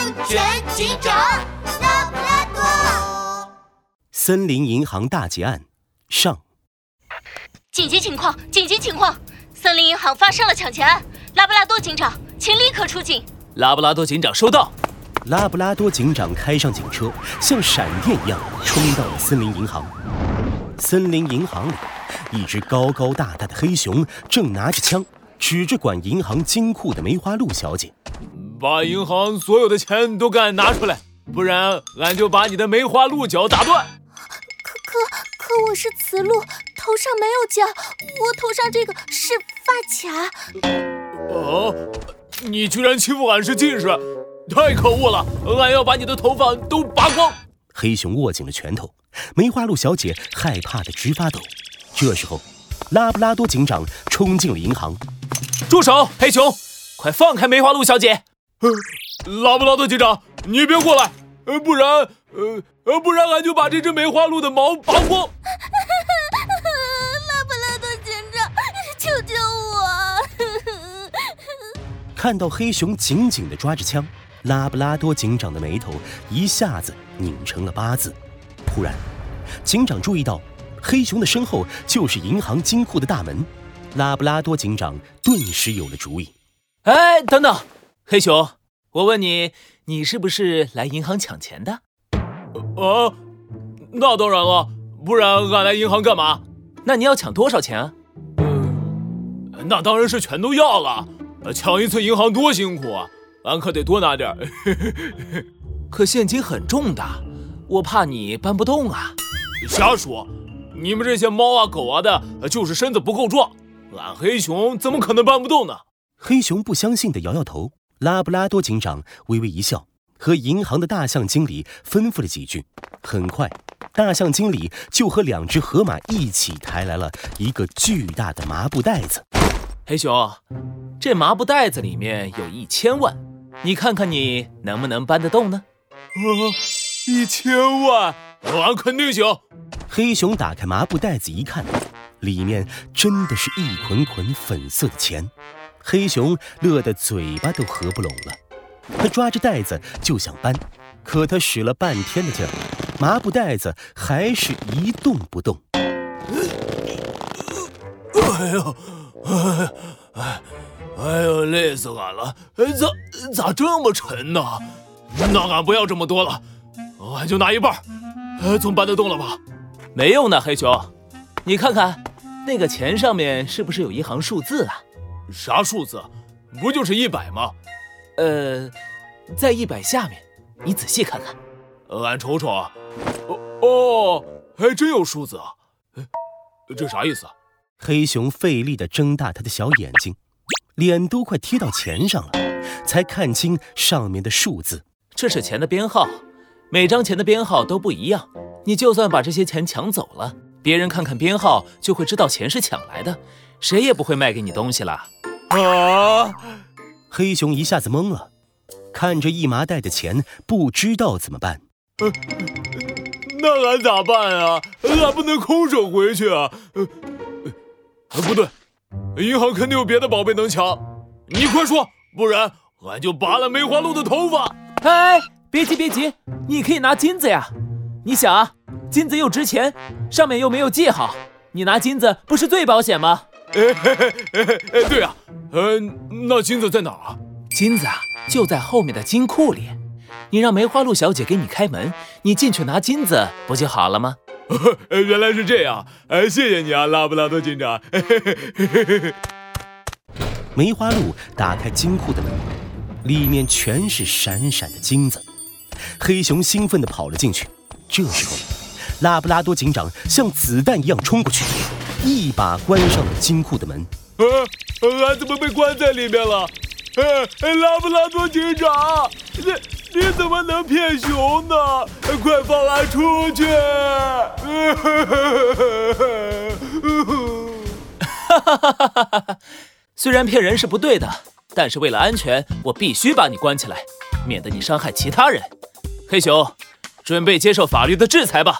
安全警长拉布拉多。森林银行大劫案上。紧急情况！紧急情况！森林银行发生了抢劫案，拉布拉多警长，请立刻出警。拉布拉多警长收到。拉布拉多警长开上警车，像闪电一样冲到了森林银行。森林银行里，一只高高大大的黑熊正拿着枪指着管银行金库的梅花鹿小姐：“把银行所有的钱都给俺拿出来，不然俺就把你的梅花鹿角打断。”可可可，我是雌鹿，头上没有角，我头上这个是发卡。啊，你居然欺负俺是近视！太可恶了！俺要把你的头发都拔光！黑熊握紧了拳头，梅花鹿小姐害怕的直发抖。这时候，拉布拉多警长冲进了银行。住手，黑熊！快放开梅花鹿小姐！拉布拉多警长，你别过来，呃不然，呃呃，不然俺就把这只梅花鹿的毛拔光！拉布拉多警长，救救我！看到黑熊紧紧的抓着枪。拉布拉多警长的眉头一下子拧成了八字。突然，警长注意到黑熊的身后就是银行金库的大门。拉布拉多警长顿时有了主意。哎，等等，黑熊，我问你，你是不是来银行抢钱的？啊，那当然了，不然俺来银行干嘛？那你要抢多少钱啊？嗯，那当然是全都要了。抢一次银行多辛苦啊！俺可得多拿点儿，可现金很重的，我怕你搬不动啊。瞎说，你们这些猫啊狗啊的，就是身子不够壮，俺黑熊怎么可能搬不动呢？黑熊不相信的摇摇头。拉布拉多警长微微一笑，和银行的大象经理吩咐了几句。很快，大象经理就和两只河马一起抬来了一个巨大的麻布袋子。黑熊，这麻布袋子里面有一千万。你看看你能不能搬得动呢？啊，一千万，俺肯定行。黑熊打开麻布袋子一看，里面真的是一捆捆粉色的钱。黑熊乐得嘴巴都合不拢了，他抓着袋子就想搬，可他使了半天的劲儿，麻布袋子还是一动不动。哎呦，哎哎。哎呦，累死俺了！咋咋这么沉呢？那俺不要这么多了，俺就拿一半，总搬得动了吧？没用的，黑熊，你看看那个钱上面是不是有一行数字啊？啥数字？不就是一百吗？呃，在一百下面，你仔细看看。俺瞅瞅啊。哦哦，还真有数字啊！这啥意思啊？黑熊费力地睁大他的小眼睛。脸都快贴到钱上了，才看清上面的数字。这是钱的编号，每张钱的编号都不一样。你就算把这些钱抢走了，别人看看编号就会知道钱是抢来的，谁也不会卖给你东西了。啊！黑熊一下子懵了，看着一麻袋的钱，不知道怎么办。呃那俺咋办啊？俺不能空手回去啊！呃，不对。银行肯定有别的宝贝能抢，你快说，不然俺就拔了梅花鹿的头发！哎，别急别急，你可以拿金子呀。你想啊，金子又值钱，上面又没有记号，你拿金子不是最保险吗？哎嘿嘿哎，对啊，嗯，那金子在哪儿啊？金子啊，就在后面的金库里。你让梅花鹿小姐给你开门，你进去拿金子不就好了吗？原来是这样，哎，谢谢你啊，拉布拉多警长。梅花鹿打开金库的门，里面全是闪闪的金子。黑熊兴奋地跑了进去。这时候，拉布拉多警长像子弹一样冲过去，一把关上了金库的门。啊，俺怎么被关在里面了？哎，拉布拉多警长，你你怎么能骗熊呢？快放俺出去！哈哈哈哈哈哈！虽然骗人是不对的，但是为了安全，我必须把你关起来，免得你伤害其他人。黑熊，准备接受法律的制裁吧！